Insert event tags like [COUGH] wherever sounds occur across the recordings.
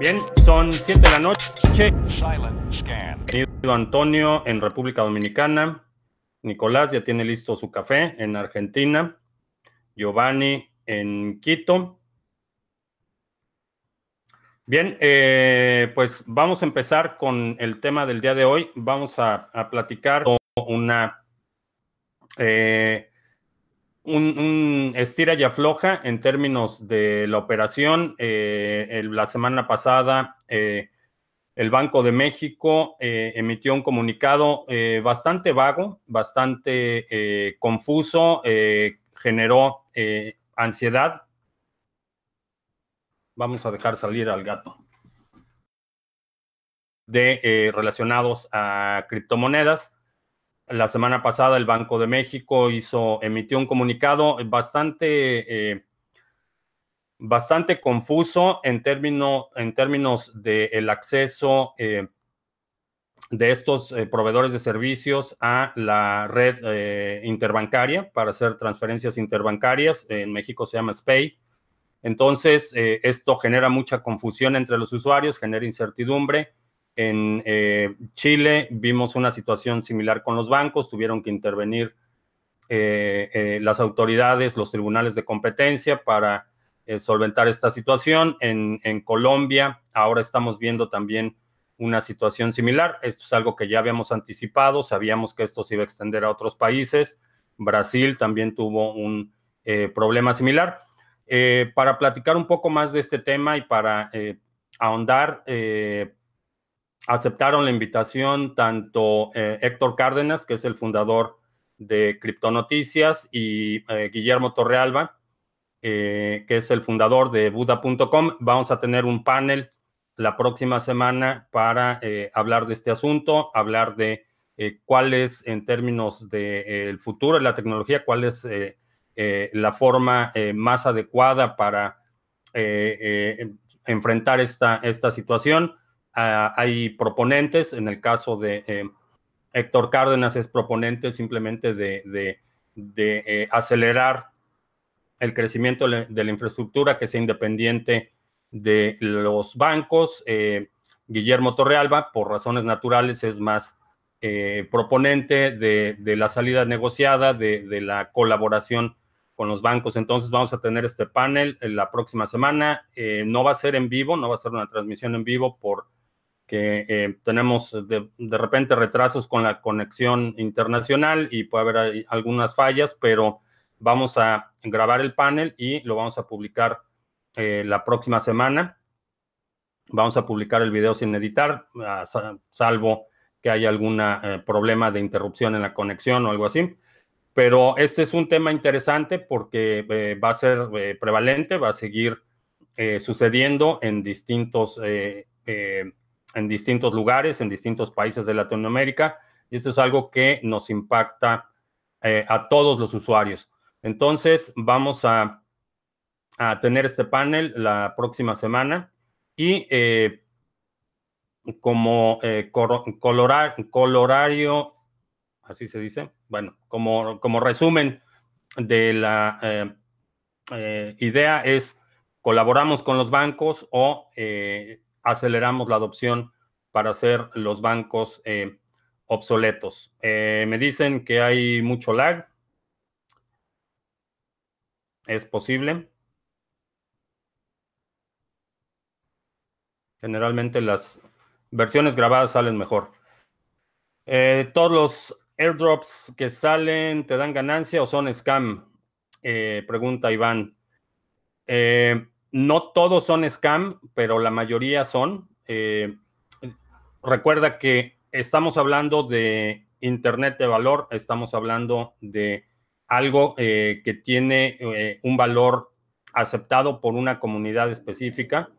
Bien, son 7 de la noche. Bienvenido Antonio en República Dominicana. Nicolás ya tiene listo su café en Argentina. Giovanni en Quito. Bien, eh, pues vamos a empezar con el tema del día de hoy. Vamos a, a platicar una eh, un, estira y afloja en términos de la operación. Eh, la semana pasada, eh, el Banco de México eh, emitió un comunicado bastante vago, bastante confuso, generó ansiedad. Vamos a dejar salir al gato. De relacionados a criptomonedas la semana pasada el Banco de México hizo, emitió un comunicado bastante, eh, bastante confuso en, término, en términos del de acceso eh, de estos eh, proveedores de servicios a la red interbancaria para hacer transferencias interbancarias. En México se llama SPAY. Entonces, esto genera mucha confusión entre los usuarios, genera incertidumbre en eh, Chile vimos una situación similar con los bancos, tuvieron que intervenir eh, eh, las autoridades, los tribunales de competencia para solventar esta situación. En, Colombia ahora estamos viendo también una situación similar. Esto es algo que ya habíamos anticipado, sabíamos que esto se iba a extender a otros países. Brasil también tuvo un problema similar. para platicar un poco más de este tema y para ahondar, aceptaron la invitación tanto eh, Héctor Cárdenas, que es el fundador de Criptonoticias, y eh, Guillermo Torrealba, eh, que es el fundador de Buda.com. Vamos a tener un panel la próxima semana para hablar de este asunto, hablar de cuál es en términos del de, futuro de la tecnología, cuál es la forma más adecuada para enfrentar esta, esta situación. Uh, hay proponentes, en el caso de eh, Héctor Cárdenas es proponente simplemente de, eh, acelerar el crecimiento de la infraestructura que sea independiente de los bancos. Eh, Guillermo Torrealba, por razones naturales, es más proponente de, de, la salida negociada, de, la colaboración con los bancos. Entonces vamos a tener este panel la próxima semana. no va a ser en vivo, no va a ser una transmisión en vivo por que eh, tenemos de, de, repente retrasos con la conexión internacional y puede haber algunas fallas, pero vamos a grabar el panel y lo vamos a publicar eh, la próxima semana. Vamos a publicar el video sin editar, salvo que haya algún eh, problema de interrupción en la conexión o algo así. Pero este es un tema interesante porque eh, va a ser prevalente, va a seguir sucediendo en distintos en distintos lugares, en distintos países de Latinoamérica, y esto es algo que nos impacta eh, a todos los usuarios. Entonces, vamos a, a, tener este panel la próxima semana y eh, como eh, colorar, colorario, así se dice, bueno, como, como resumen de la idea es colaboramos con los bancos o aceleramos la adopción para hacer los bancos eh, obsoletos. Eh, me dicen que hay mucho lag. Es posible. Generalmente las versiones grabadas salen mejor. Eh, todos los airdrops que salen te dan ganancia o son scam? Pregunta Iván. Eh, no todos son scam, pero la mayoría son. Eh, recuerda que estamos hablando de Internet de valor, estamos hablando de algo eh, que tiene eh, un valor aceptado por una comunidad específica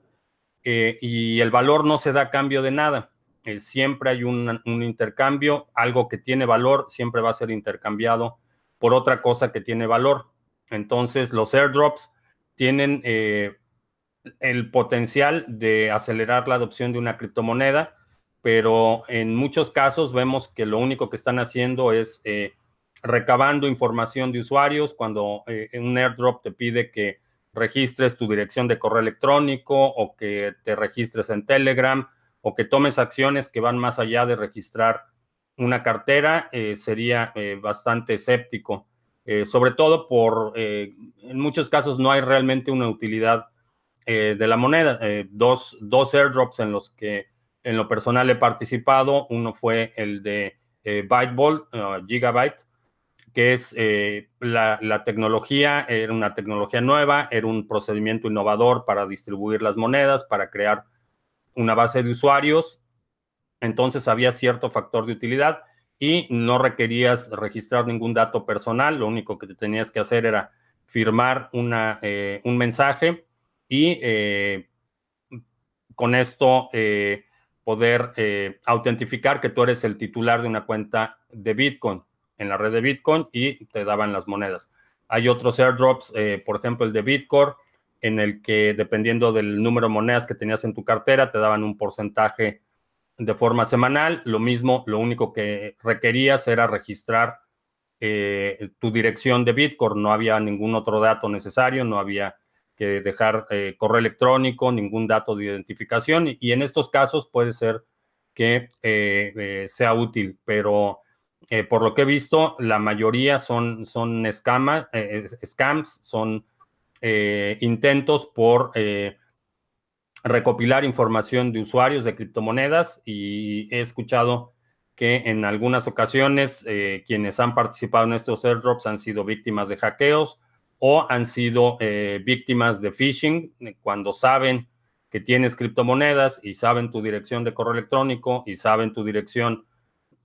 y el valor no se da a cambio de nada. siempre hay un, intercambio, algo que tiene valor siempre va a ser intercambiado por otra cosa que tiene valor. Entonces los airdrops tienen el potencial de acelerar la adopción de una criptomoneda, pero en muchos casos vemos que lo único que están haciendo es eh, recabando información de usuarios. Cuando eh, un airdrop te pide que registres tu dirección de correo electrónico o que te registres en Telegram o que tomes acciones que van más allá de registrar una cartera, eh, sería bastante escéptico. Sobre todo por, en muchos casos no hay realmente una utilidad de la moneda. dos, dos airdrops en los que en lo personal he participado, uno fue el de Byteball, Gigabyte, que es la, la, tecnología, era una tecnología nueva, era un procedimiento innovador para distribuir las monedas, para crear una base de usuarios, entonces había cierto factor de utilidad y no requerías registrar ningún dato personal, lo único que te tenías que hacer era firmar una, eh, un mensaje y eh, con esto eh, poder autentificar que tú eres el titular de una cuenta de Bitcoin en la red de Bitcoin y te daban las monedas. Hay otros airdrops, por ejemplo el de Bitcoin, en el que dependiendo del número de monedas que tenías en tu cartera, te daban un porcentaje de forma semanal. Lo mismo, lo único que requerías era registrar eh, tu dirección de Bitcoin. No había ningún otro dato necesario, no había que dejar eh, correo electrónico, ningún dato de identificación. Y, en estos casos puede ser que eh, sea útil, pero por lo que he visto, la mayoría son, son scams, son eh, intentos por eh, recopilar información de usuarios de criptomonedas y he escuchado que en algunas ocasiones eh, quienes han participado en estos airdrops han sido víctimas de hackeos o han sido víctimas de phishing cuando saben que tienes criptomonedas y saben tu dirección de correo electrónico y saben tu dirección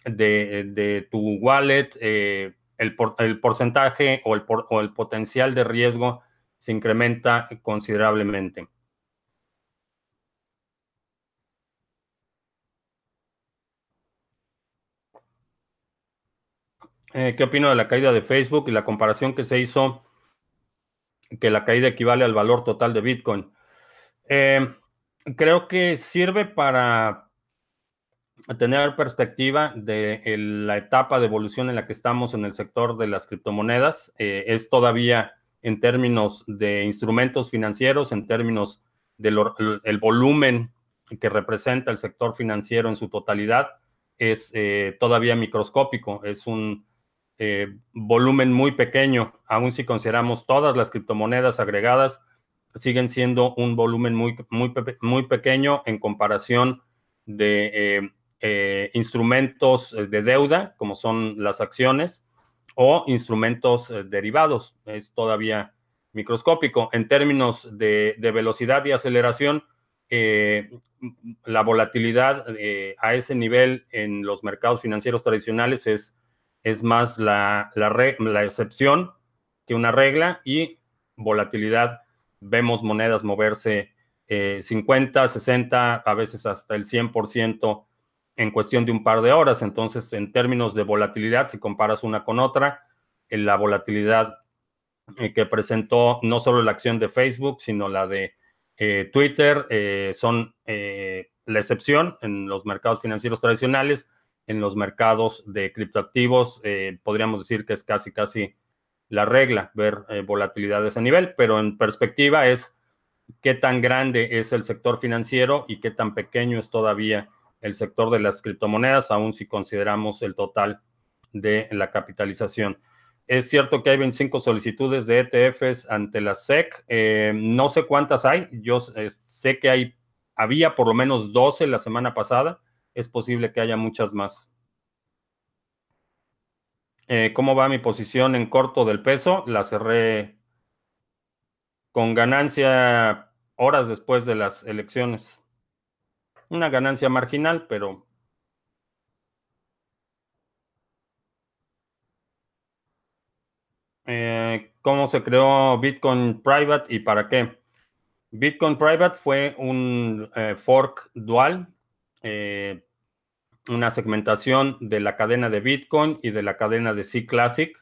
de, tu wallet, el, porcentaje o el, potencial de riesgo se incrementa considerablemente. Eh, ¿Qué opino de la caída de Facebook y la comparación que se hizo que la caída equivale al valor total de Bitcoin? Eh, creo que sirve para tener perspectiva de la etapa de evolución en la que estamos en el sector de las criptomonedas. Eh, es todavía en términos de instrumentos financieros, en términos del el volumen que representa el sector financiero en su totalidad, es eh, todavía microscópico, es un eh, volumen muy pequeño, aun si consideramos todas las criptomonedas agregadas, siguen siendo un volumen muy, muy, muy pequeño en comparación de eh, instrumentos de deuda, como son las acciones, o instrumentos eh, derivados. Es todavía microscópico. En términos de, velocidad y aceleración, eh, la volatilidad eh, a ese nivel en los mercados financieros tradicionales es, es más la, la, excepción que una regla y volatilidad. Vemos monedas moverse 50, 60, a veces hasta el 100% en cuestión de un par de horas. Entonces, en términos de volatilidad, si comparas una con otra, en la volatilidad eh, que presentó no solo la acción de Facebook, sino la de eh, Twitter, eh, son la excepción en los mercados financieros tradicionales. En los mercados de criptoactivos, podríamos decir que es casi, casi la regla ver volatilidad de ese nivel, pero en perspectiva es qué tan grande es el sector financiero y qué tan pequeño es todavía el sector de las criptomonedas, aún si consideramos el total de la capitalización. Es cierto que hay 25 solicitudes de ETFs ante la SEC. Eh, no sé cuántas hay. Yo eh, sé que hay, había por lo menos 12 la semana pasada. Es posible que haya muchas más. Eh, ¿Cómo va mi posición en corto del peso? La cerré con ganancia horas después de las elecciones. Una ganancia marginal, pero... Eh, ¿Cómo se creó Bitcoin Private y para qué? Bitcoin Private fue un eh, fork dual, una segmentación de la cadena de Bitcoin y de la cadena de C Classic.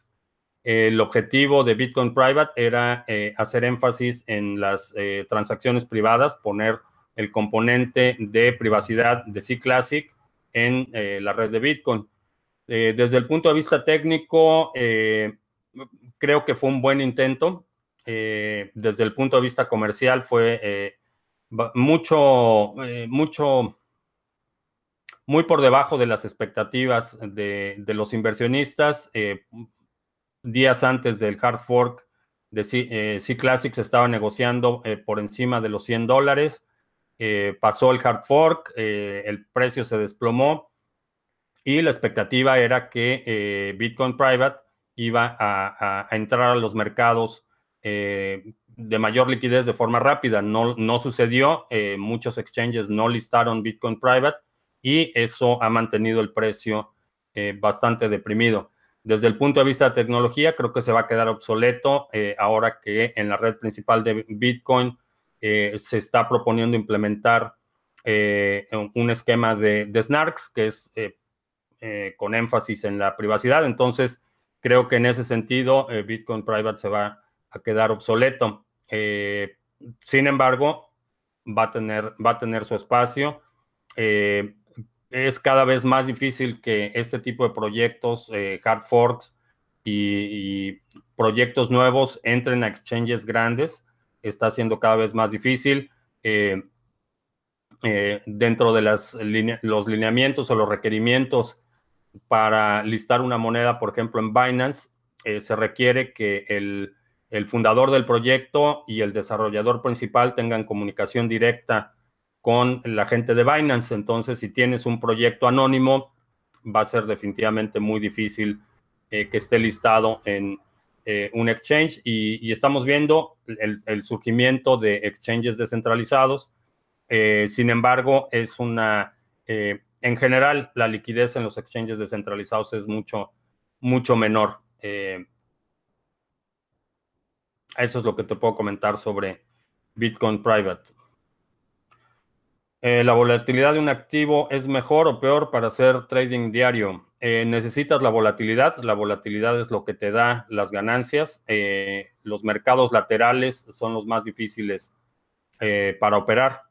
El objetivo de Bitcoin Private era hacer énfasis en las transacciones privadas, poner el componente de privacidad de C Classic en eh, la red de Bitcoin. Eh, desde el punto de vista técnico, eh, creo que fue un buen intento. desde el punto de vista comercial fue mucho, mucho, muy por debajo de las expectativas de, los inversionistas. días antes del hard fork de C, C Classic se estaba negociando por encima de los 100 dólares. pasó el hard fork, el precio se desplomó y la expectativa era que eh, Bitcoin Private iba a, entrar a los mercados eh, de mayor liquidez de forma rápida. No, no sucedió, eh, muchos exchanges no listaron Bitcoin Private y eso ha mantenido el precio bastante deprimido. Desde el punto de vista de tecnología, creo que se va a quedar obsoleto ahora que en la red principal de Bitcoin se está proponiendo implementar un esquema de, de SNARKs, que es eh, con énfasis en la privacidad. Entonces, creo que en ese sentido, eh, Bitcoin Private se va a quedar obsoleto. Eh, sin embargo, va a tener, va a tener su espacio. Es cada vez más difícil que este tipo de proyectos, hard forks y, proyectos nuevos entren a exchanges grandes. Está siendo cada vez más difícil. dentro de los lineamientos o los requerimientos para listar una moneda, por ejemplo, en Binance, eh, se requiere que el, fundador del proyecto y el desarrollador principal tengan comunicación directa con la gente de Binance. Entonces, si tienes un proyecto anónimo, va a ser definitivamente muy difícil eh, que esté listado en eh, un exchange. Y, estamos viendo el, surgimiento de exchanges descentralizados. sin embargo, es una en general, la liquidez en los exchanges descentralizados es mucho, mucho menor. Eh, eso es lo que te puedo comentar sobre Bitcoin Private. Eh, ¿La volatilidad de un activo es mejor o peor para hacer trading diario? Eh, necesitas la volatilidad. La volatilidad es lo que te da las ganancias. los mercados laterales son los más difíciles para operar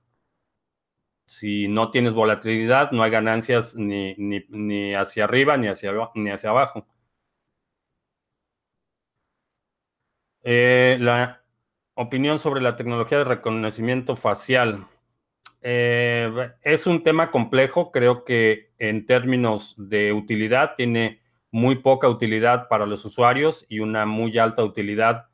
si no tienes volatilidad, no hay ganancias ni, ni, hacia arriba ni hacia, ni hacia abajo. Eh, la opinión sobre la tecnología de reconocimiento facial. Eh, es un tema complejo, creo que en términos de utilidad tiene muy poca utilidad para los usuarios y una muy alta utilidad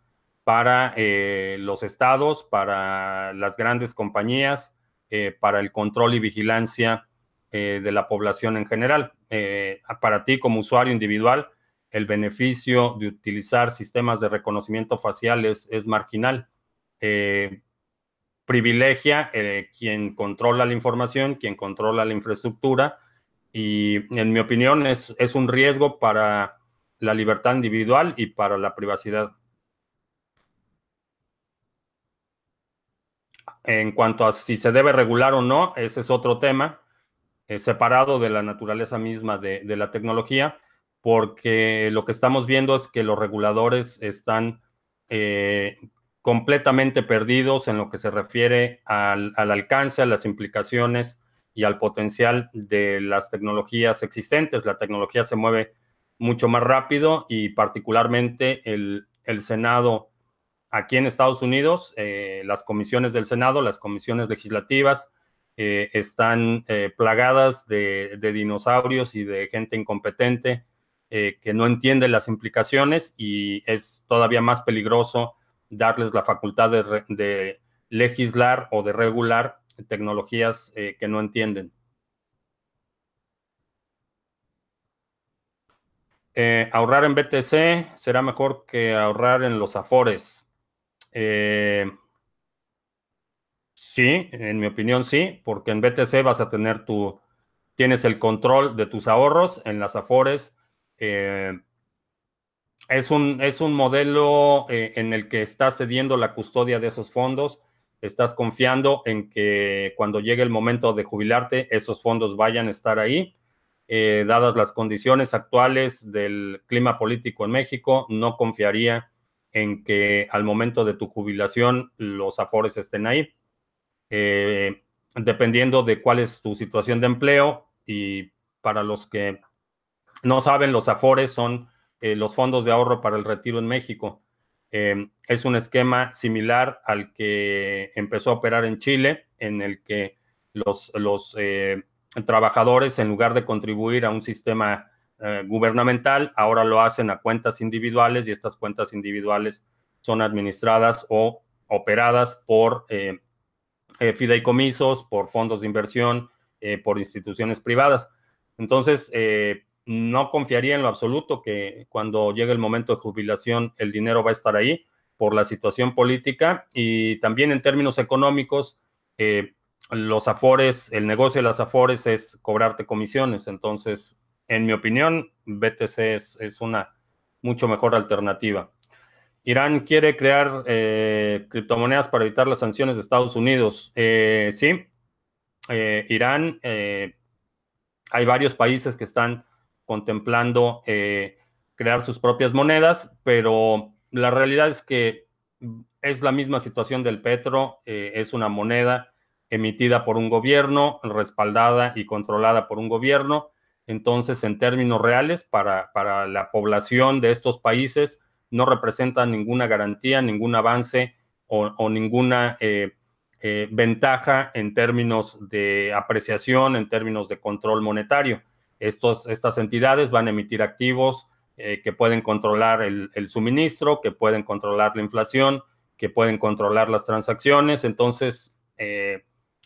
para eh, los estados, para las grandes compañías eh, para el control y vigilancia eh, de la población en general. Eh, para ti como usuario individual, el beneficio de utilizar sistemas de reconocimiento facial es, marginal. Privilegia quien controla la información, quien controla la infraestructura y en mi opinión es, es un riesgo para la libertad individual y para la privacidad. En cuanto a si se debe regular o no, ese es otro tema, eh, separado de la naturaleza misma de, la tecnología, porque lo que estamos viendo es que los reguladores están eh, completamente perdidos en lo que se refiere al, alcance, a las implicaciones y al potencial de las tecnologías existentes. La tecnología se mueve mucho más rápido y particularmente el, Senado aquí en Estados Unidos, eh, las comisiones del Senado, las comisiones legislativas, eh, están eh, plagadas de, dinosaurios y de gente incompetente que no entiende las implicaciones y es todavía más peligroso darles la facultad de, legislar o de regular tecnologías que no entienden. ahorrar en BTC será mejor que ahorrar en los Afores. Eh, sí, en mi opinión sí, porque en BTC vas a tener tu, tienes el control de tus ahorros en las Afores. Eh, es, un, es un modelo eh, en el que estás cediendo la custodia de esos fondos, estás confiando en que cuando llegue el momento de jubilarte, esos fondos vayan a estar ahí. dadas las condiciones actuales del clima político en México, no confiaría en que al momento de tu jubilación los afores estén ahí. Eh, dependiendo de cuál es tu situación de empleo y para los que no saben, los afores son eh, los fondos de ahorro para el retiro en México. es un esquema similar al que empezó a operar en Chile, en el que los, los trabajadores, en lugar de contribuir a un sistema gubernamental, ahora lo hacen a cuentas individuales y estas cuentas individuales son administradas o operadas por eh, eh, fideicomisos, por fondos de inversión, eh, por instituciones privadas. Entonces, no confiaría en lo absoluto que cuando llegue el momento de jubilación el dinero va a estar ahí por la situación política y también en términos económicos, los afores, el negocio de las afores es cobrarte comisiones. Entonces, en mi opinión, BTC es, es una mucho mejor alternativa. Irán quiere crear eh, criptomonedas para evitar las sanciones de Estados Unidos. Eh, sí, eh, Irán, hay varios países que están contemplando crear sus propias monedas, pero la realidad es que es la misma situación del petro, es una moneda emitida por un gobierno, respaldada y controlada por un gobierno. Entonces, en términos reales, para, para la población de estos países, no representa ninguna garantía, ningún avance o, ninguna eh, eh, ventaja en términos de apreciación, en términos de control monetario. Estos, estas entidades van a emitir activos eh, que pueden controlar el, suministro, que pueden controlar la inflación, que pueden controlar las transacciones. Entonces,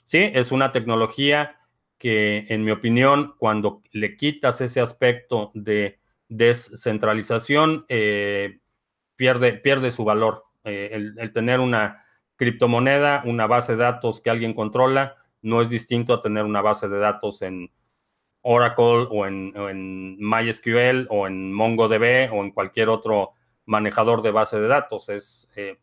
sí, es una tecnología que, en mi opinión, cuando le quitas ese aspecto de descentralización, eh, pierde, pierde su valor. Eh, el, tener una criptomoneda, una base de datos que alguien controla, no es distinto a tener una base de datos en Oracle o en, MySQL o en MongoDB o en cualquier otro manejador de base de datos. Es, eh,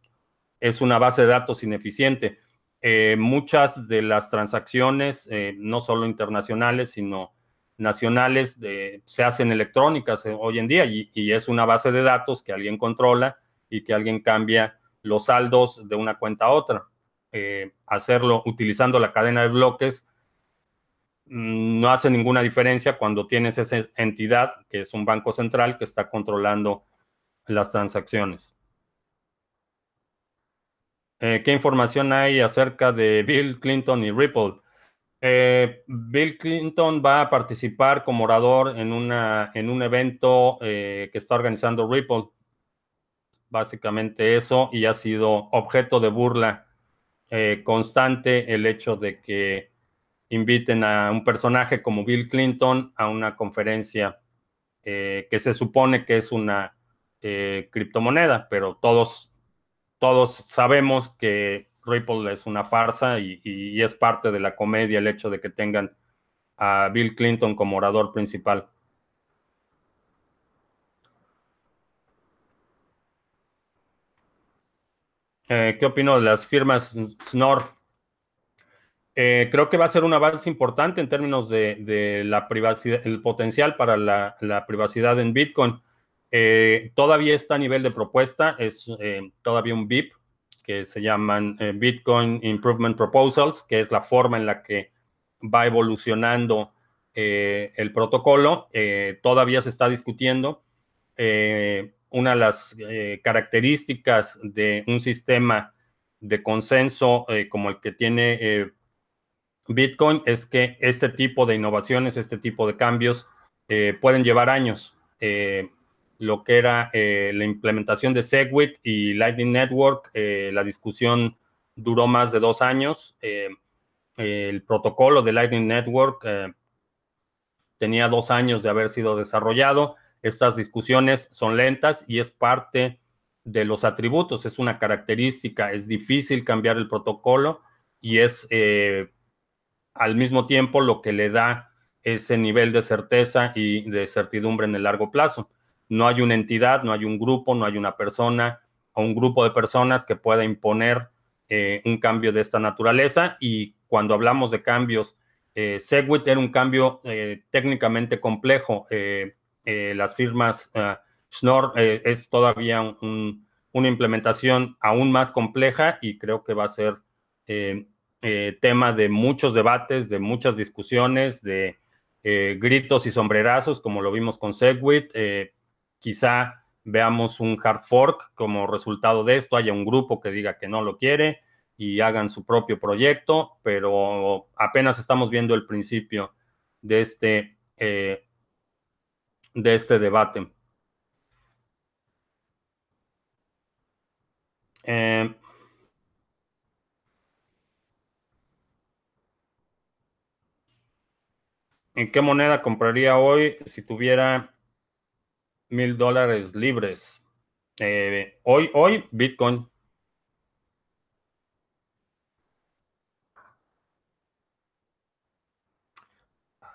es una base de datos ineficiente. Eh, muchas de las transacciones, no solo internacionales, sino nacionales se hacen electrónicas eh, hoy en día y, es una base de datos que alguien controla y que alguien cambia los saldos de una cuenta a otra. Eh, hacerlo utilizando la cadena de bloques no hace ninguna diferencia cuando tienes esa entidad que es un banco central que está controlando las transacciones. Eh, ¿Qué información hay acerca de Bill Clinton y Ripple? Eh, Bill Clinton va a participar como orador en, una, en un evento eh, que está organizando Ripple. Básicamente eso, y ha sido objeto de burla constante el hecho de que inviten a un personaje como Bill Clinton a una conferencia que se supone que es una criptomoneda, pero todos, todos sabemos que Ripple es una farsa y, es parte de la comedia el hecho de que tengan a Bill Clinton como orador principal. Eh, ¿Qué opino de las firmas Snor? Eh, creo que va a ser un avance importante en términos de, la privacidad, el potencial para la, privacidad en Bitcoin. Eh, todavía está a nivel de propuesta, es todavía un VIP, que se llaman eh, Bitcoin Improvement Proposals, que es la forma en la que va evolucionando eh, el protocolo. Eh, todavía se está discutiendo. una de las características de un sistema de consenso como el que tiene Bitcoin es que este tipo de innovaciones, este tipo de cambios pueden llevar años lo que era eh, la implementación de Segwit y Lightning Network. Eh, la discusión duró más de dos años. Eh, el protocolo de Lightning Network tenía dos años de haber sido desarrollado. Estas discusiones son lentas y es parte de los atributos, es una característica, es difícil cambiar el protocolo y es al mismo tiempo lo que le da ese nivel de certeza y de certidumbre en el largo plazo no hay una entidad, no hay un grupo, no hay una persona o un grupo de personas que pueda imponer eh, un cambio de esta naturaleza. Y cuando hablamos de cambios, eh, Segwit era un cambio eh, técnicamente complejo. las firmas Schnorr es todavía una implementación aún más compleja y creo que va a ser tema de muchos debates, de muchas discusiones, de gritos y sombrerazos, como lo vimos con Segwit quizá veamos un hard fork como resultado de esto, haya un grupo que diga que no lo quiere y hagan su propio proyecto, pero apenas estamos viendo el principio de este, eh, de este debate. Eh, ¿En qué moneda compraría hoy si tuviera mil dólares libres? Eh, hoy, hoy, Bitcoin.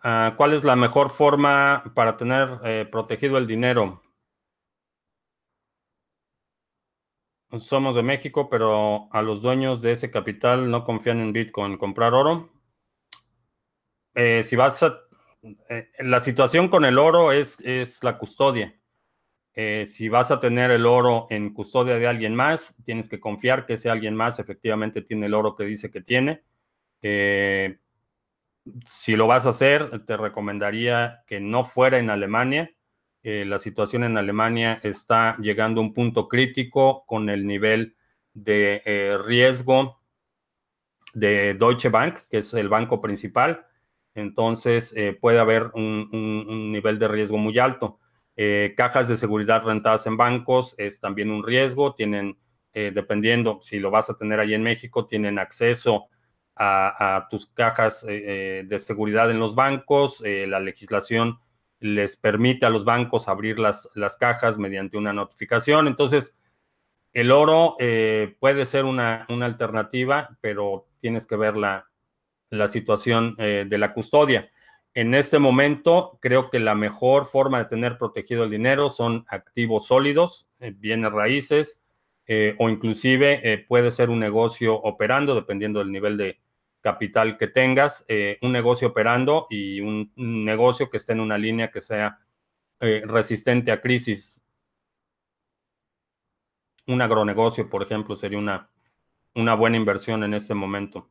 Ah, ¿Cuál es la mejor forma para tener eh, protegido el dinero? Somos de México, pero a los dueños de ese capital no confían en Bitcoin. ¿Comprar oro? Eh, si vas a... Eh, la situación con el oro es, es la custodia. si vas a tener el oro en custodia de alguien más, tienes que confiar que ese alguien más efectivamente tiene el oro que dice que tiene si lo vas a hacer, te recomendaría que no fuera en Alemania. Eh, la situación en Alemania está llegando a un punto crítico con el nivel de eh, riesgo de Deutsche Bank, que es el banco principal. Entonces eh, puede haber un, nivel de riesgo muy alto. cajas de seguridad rentadas en bancos es también un riesgo. Tienen, dependiendo si lo vas a tener ahí en México, tienen acceso a, tus cajas eh, eh, de seguridad en los bancos. Eh, la legislación les permite a los bancos abrir las, las cajas mediante una notificación. Entonces, el oro puede ser una, alternativa, pero tienes que ver la, situación de la custodia. En este momento, creo que la mejor forma de tener protegido el dinero son activos sólidos, bienes raíces, o inclusive puede ser un negocio operando, dependiendo del nivel de, capital que tengas, eh, un negocio operando y un, negocio que esté en una línea que sea eh, resistente a crisis. Un agronegocio, por ejemplo, sería una, una buena inversión en este momento.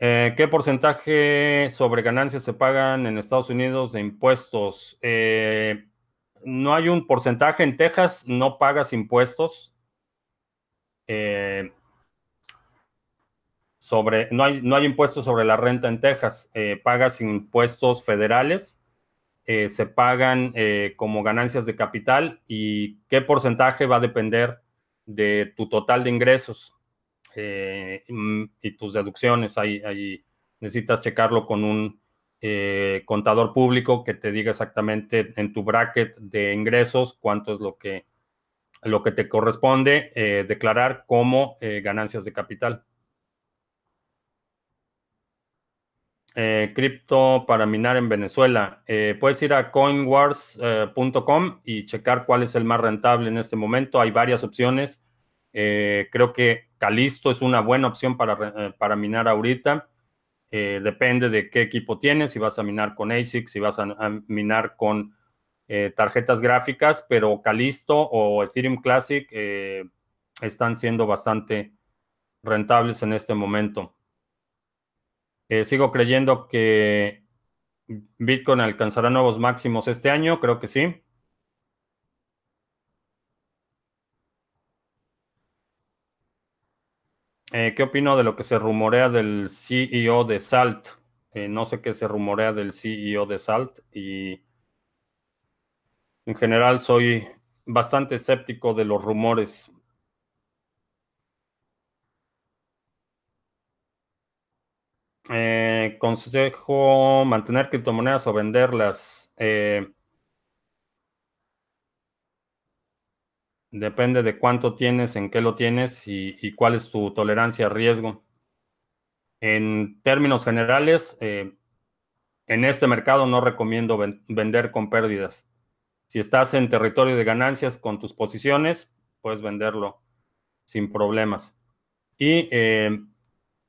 Eh, ¿Qué porcentaje sobre ganancias se pagan en Estados Unidos de impuestos? no hay un porcentaje. En Texas no pagas impuestos. Eh, sobre, no hay, no hay impuestos sobre la renta en Texas, eh, pagas impuestos federales, eh, se pagan eh, como ganancias de capital y qué porcentaje va a depender de tu total de ingresos y tus deducciones. Ahí, necesitas checarlo con un contador público que te diga exactamente en tu bracket de ingresos cuánto es lo que, lo que te corresponde declarar como ganancias de capital. eh, cripto para minar en Venezuela. Eh, puedes ir a coinwars.com y checar cuál es el más rentable en este momento. Hay varias opciones. Eh, creo que Calisto es una buena opción para, eh, para minar ahorita. depende de qué equipo tienes, si vas a minar con ASIC, si vas a, minar con tarjetas gráficas, pero Calisto o Ethereum Classic están siendo bastante rentables en este momento. Eh, sigo creyendo que Bitcoin alcanzará nuevos máximos este año, creo que sí. Eh, ¿Qué opino de lo que se rumorea del CEO de Salt? Eh, no sé qué se rumorea del CEO de Salt y en general soy bastante escéptico de los rumores. Eh, consejo, mantener criptomonedas o venderlas. Eh, depende de cuánto tienes, en qué lo tienes y, cuál es tu tolerancia a riesgo. En términos generales, eh, en este mercado no recomiendo vender con pérdidas. Si estás en territorio de ganancias con tus posiciones, puedes venderlo sin problemas. Y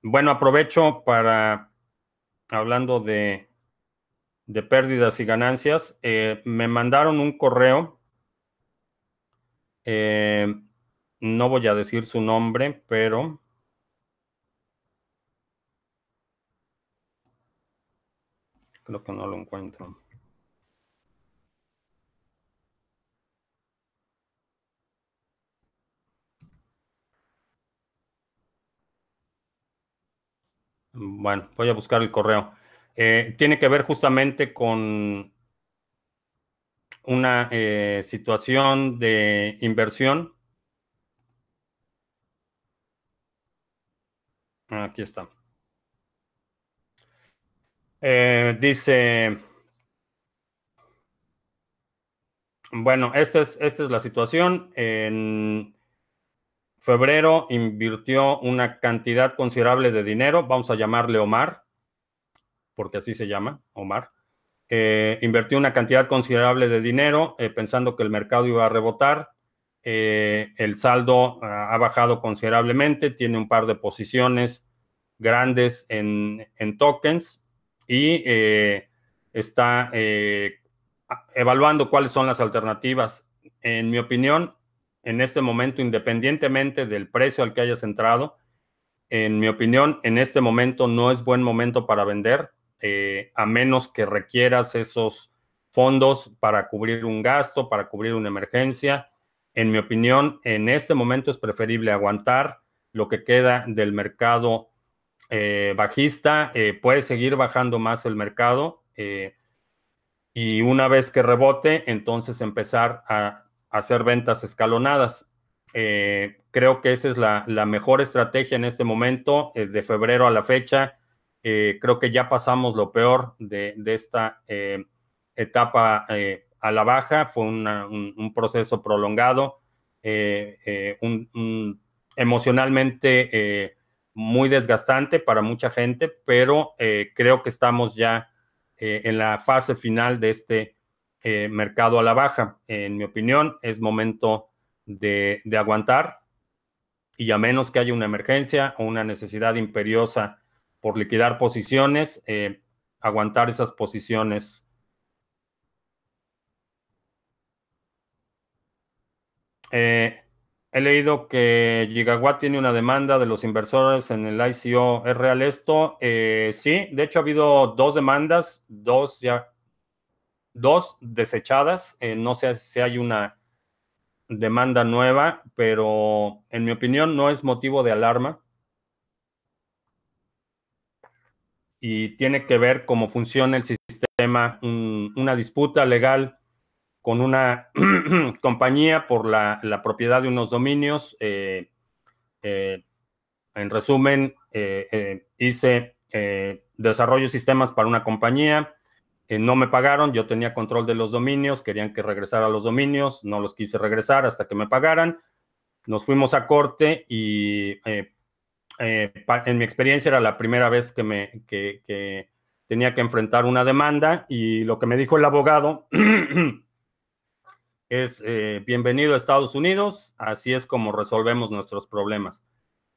bueno, aprovecho para, hablando de, de pérdidas y ganancias, eh, me mandaron un correo. Eh, no voy a decir su nombre, pero... Creo que no lo encuentro. Bueno, voy a buscar el correo. Eh, tiene que ver justamente con una eh, situación de inversión. Aquí está. Eh, dice, bueno, esta es, esta es la situación. En febrero invirtió una cantidad considerable de dinero, vamos a llamarle Omar, porque así se llama, Omar. Eh, una cantidad considerable de dinero eh, pensando que el mercado iba a rebotar. Eh, el saldo ha bajado considerablemente, tiene un par de posiciones grandes en, tokens y está evaluando cuáles son las alternativas. En mi opinión, en este momento, independientemente del precio al que hayas entrado, en mi opinión, en este momento no es buen momento para vender. Eh, a menos que requieras esos fondos para cubrir un gasto, para cubrir una emergencia. En mi opinión, en este momento es preferible aguantar lo que queda del mercado eh, bajista. Eh, puede seguir bajando más el mercado y una vez que rebote, entonces empezar a, hacer ventas escalonadas. creo que esa es la, la, mejor estrategia en este momento, de febrero a la fecha eh, creo que ya pasamos lo peor de, esta eh, etapa eh, a la baja. Fue un, proceso prolongado, emocionalmente muy desgastante para mucha gente, pero creo que estamos ya en la fase final de este mercado a la baja. En mi opinión, es momento de aguantar y a menos que haya una emergencia o una necesidad imperiosa por liquidar posiciones, eh, aguantar esas posiciones. Eh, he leído que Gigawatt tiene una demanda de los inversores en el ICO. ¿Es real esto? Eh, sí, de hecho ha habido dos demandas, dos ya, dos desechadas. no sé si hay una demanda nueva, pero en mi opinión no es motivo de alarma. Y tiene que ver cómo funciona el sistema, una disputa legal con una [CLEARS THROAT] compañía por la, propiedad de unos dominios. Eh, eh, en resumen, eh, hice desarrollo sistemas para una compañía, no me pagaron, yo tenía control de los dominios, querían que regresara a los dominios, no los quise regresar hasta que me pagaran. Nos fuimos a corte y eh, en mi experiencia era la primera vez que, me, tenía que enfrentar una demanda y lo que me dijo el abogado [CLEARS THROAT] es eh, bienvenido a Estados Unidos, así es como resolvemos nuestros problemas.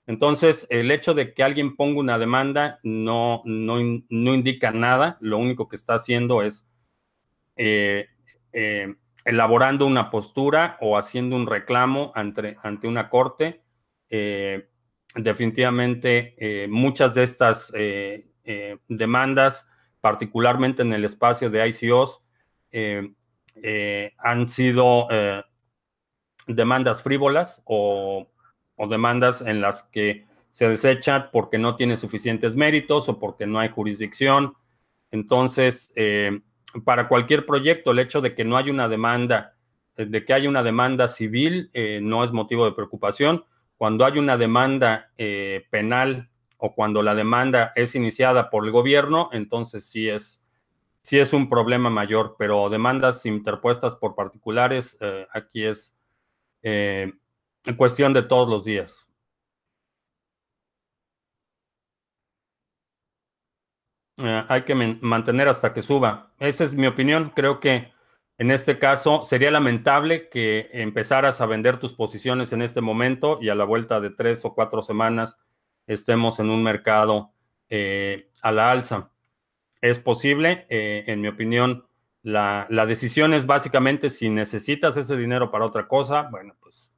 Entonces, el hecho de que alguien ponga una demanda no, no, indica nada, lo único que está haciendo es eh, elaborando una postura o haciendo un reclamo ante, ante una corte definitivamente eh, muchas de estas eh, eh, demandas, particularmente en el espacio de ICOs, han sido demandas frívolas o, demandas en las que se desechan porque no tiene suficientes méritos o porque no hay jurisdicción. Entonces, para cualquier proyecto, el hecho de que no haya una demanda, de que haya una demanda civil, no es motivo de preocupación cuando hay una demanda eh, penal o cuando la demanda es iniciada por el gobierno, entonces sí es, sí es un problema mayor, pero demandas interpuestas por particulares, eh, aquí es eh, cuestión de todos los días. hay que mantener hasta que suba. Esa es mi opinión. Creo que en este caso, sería lamentable que empezaras a vender tus posiciones en este momento y a la vuelta de tres o cuatro semanas estemos en un mercado eh, a la alza. Es posible, eh, en mi opinión, la, decisión es básicamente si necesitas ese dinero para otra cosa, bueno, pues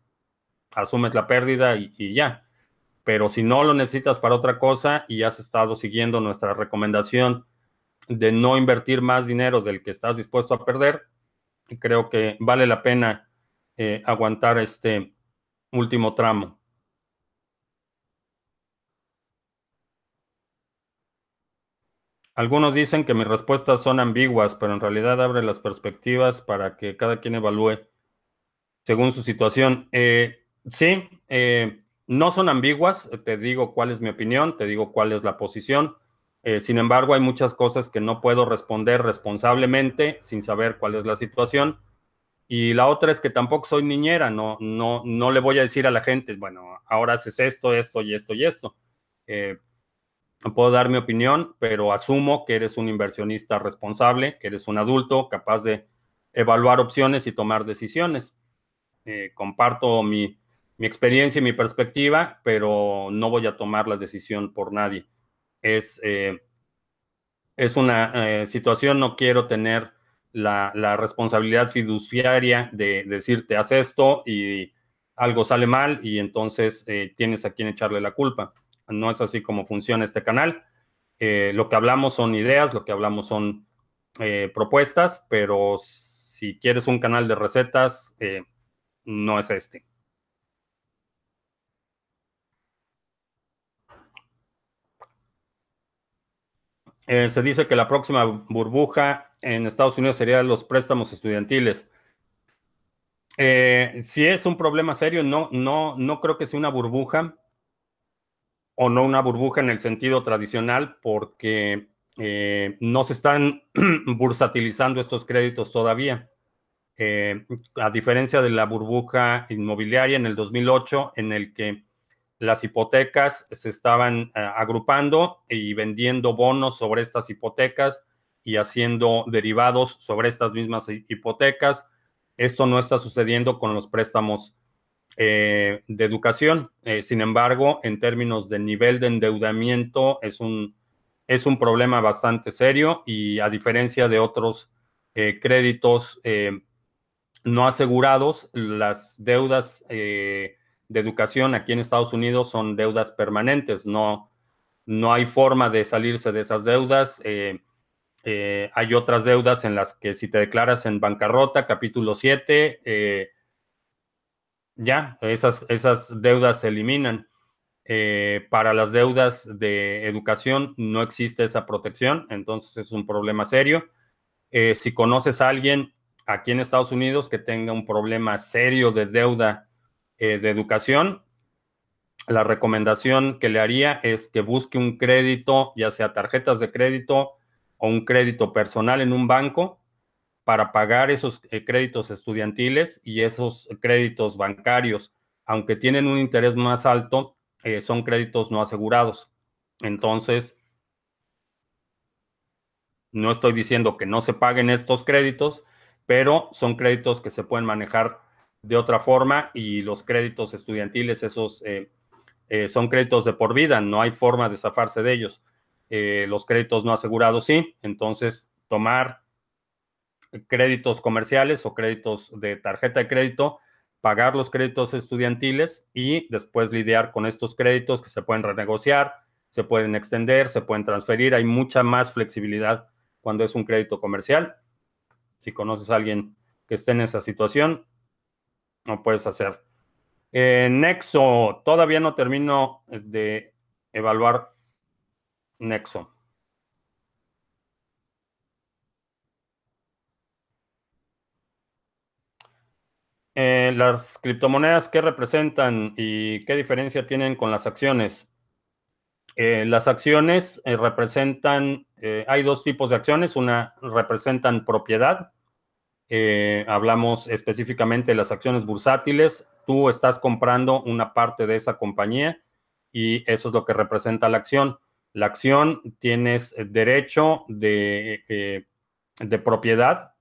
asumes la pérdida y ya. Pero si no lo necesitas para otra cosa y has estado siguiendo nuestra recomendación de no invertir más dinero del que estás dispuesto a perder, creo que vale la pena eh, aguantar este último tramo. Algunos dicen que mis respuestas son ambiguas, pero en realidad abre las perspectivas para que cada quien evalúe según su situación. Eh, sí, eh, no son ambiguas, te digo cuál es mi opinión, te digo cuál es la posición. Eh, sin embargo, hay muchas cosas que no puedo responder responsablemente sin saber cuál es la situación. Y la otra es que tampoco soy niñera, no, no, no le voy a decir a la gente, bueno, ahora haces esto, esto y esto y esto. Eh, puedo dar mi opinión, pero asumo que eres un inversionista responsable, que eres un adulto capaz de evaluar opciones y tomar decisiones. Eh, comparto mi, experiencia y mi perspectiva, pero no voy a tomar la decisión por nadie. Es, eh, es una situación, no quiero tener la, responsabilidad fiduciaria de decirte, haz esto y algo sale mal y entonces eh, tienes a quien echarle la culpa. No es así como funciona este canal. Eh, lo que hablamos son ideas, lo que hablamos son eh, propuestas, pero si quieres un canal de recetas, no es este. Se dice que la próxima burbuja en Estados Unidos serían los préstamos estudiantiles. Eh, si es un problema serio, no, no, no creo que sea una burbuja o no una burbuja en el sentido tradicional, porque eh, no se están [CLEARS THROAT] bursatilizando estos créditos todavía. Eh, a diferencia de la burbuja inmobiliaria en el 2008, en el que las hipotecas se estaban agrupando y vendiendo bonos sobre estas hipotecas y haciendo derivados sobre estas mismas hipotecas. Esto no está sucediendo con los préstamos eh, de educación. Eh, sin embargo, en términos de nivel de endeudamiento, es un, es un problema bastante serio y a diferencia de otros eh, créditos no asegurados, las deudas de educación aquí en Estados Unidos son deudas permanentes. No, no hay forma de salirse de esas deudas. Eh, hay otras deudas en las que si te declaras en bancarrota, capítulo 7, eh, ya, esas, esas deudas se eliminan. Eh, para las deudas de educación no existe esa protección, entonces es un problema serio. si conoces a alguien aquí en Estados Unidos que tenga un problema serio de deuda de educación, la recomendación que le haría es que busque un crédito, ya sea tarjetas de crédito, o un crédito personal en un banco para pagar esos eh, créditos estudiantiles y esos créditos bancarios, aunque tienen un interés más alto, eh, son créditos no asegurados. Entonces, no estoy diciendo que no se paguen estos créditos, pero son créditos que se pueden manejar de otra forma y los créditos estudiantiles, esos eh, son créditos de por vida, no hay forma de zafarse de ellos. Eh, los créditos no asegurados sí, entonces tomar créditos comerciales o créditos de tarjeta de crédito, pagar los créditos estudiantiles y después lidiar con estos créditos que se pueden renegociar, se pueden extender, se pueden transferir, hay mucha más flexibilidad cuando es un crédito comercial. Si conoces a alguien que esté en esa situación, no puedes hacer. Nexo, todavía no termino de evaluar Nexo. Eh, las criptomonedas, ¿qué representan y qué diferencia tienen con las acciones? Eh, las acciones eh, representan, hay dos tipos de acciones, una representan propiedad, hablamos específicamente de las acciones bursátiles, tú estás comprando una parte de esa compañía y eso es lo que representa la acción. La acción tienes derecho de, eh, de propiedad,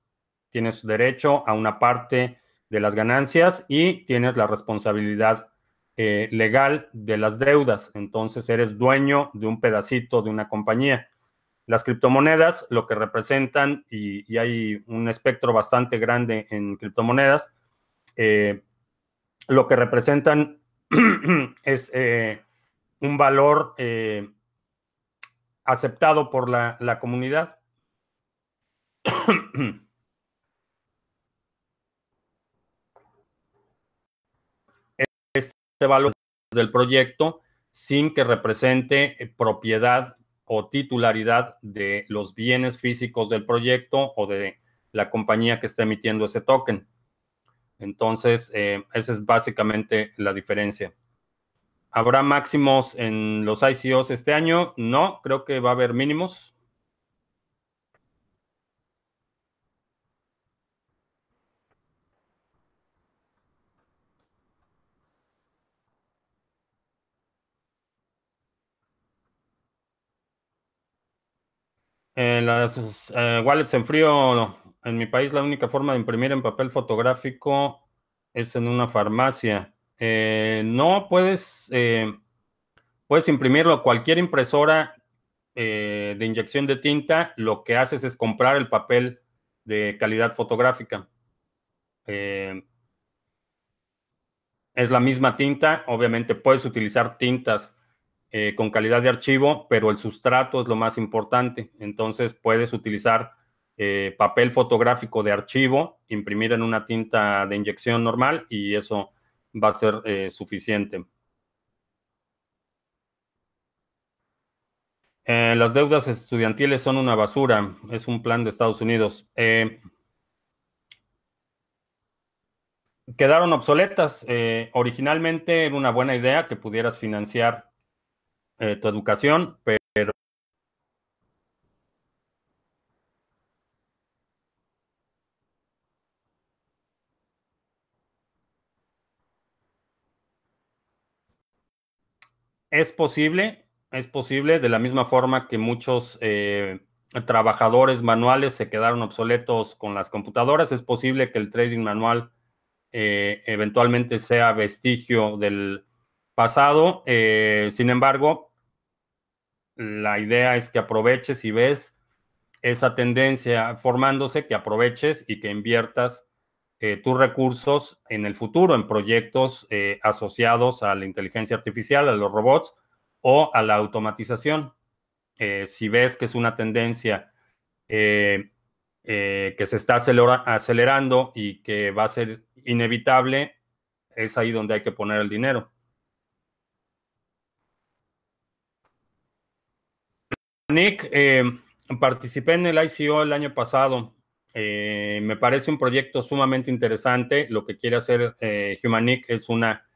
tienes derecho a una parte de las ganancias y tienes la responsabilidad eh, legal de las deudas. Entonces eres dueño de un pedacito de una compañía. Las criptomonedas lo que representan, y, hay un espectro bastante grande en criptomonedas, eh, lo que representan [CLEARS THROAT] es un valor aceptado por la, comunidad. [CLEARS THROAT] este valor del proyecto sin que represente eh, propiedad o titularidad de los bienes físicos del proyecto o de la compañía que está emitiendo ese token. Entonces, eh, esa es básicamente la diferencia. ¿Habrá máximos en los ICOs este año? No, creo que va a haber mínimos. En las eh, wallets en frío, en mi país la única forma de imprimir en papel fotográfico es en una farmacia. Eh, no puedes, eh, puedes imprimirlo. Cualquier impresora de inyección de tinta, lo que haces es comprar el papel de calidad fotográfica. es la misma tinta. Obviamente puedes utilizar tintas eh, con calidad de archivo, pero el sustrato es lo más importante. Entonces puedes utilizar eh, papel fotográfico de archivo, imprimir en una tinta de inyección normal y eso va a ser eh, suficiente. las deudas estudiantiles son una basura, es un plan de Estados Unidos. quedaron obsoletas. originalmente era una buena idea que pudieras financiar eh, tu educación, pero es posible, es posible de la misma forma que muchos eh, trabajadores manuales se quedaron obsoletos con las computadoras, es posible que el trading manual eh, eventualmente sea vestigio del pasado. sin embargo, la idea es que aproveches y ves esa tendencia formándose, que aproveches y que inviertas eh, tus recursos en el futuro en proyectos eh, asociados a la inteligencia artificial, a los robots o a la automatización. Eh, si ves que es una tendencia que se está acelerando y que va a ser inevitable, es ahí donde hay que poner el dinero. Nick, eh, participé en el ICO el año pasado. Eh, me parece un proyecto sumamente interesante. Lo que quiere hacer eh, Humanic es una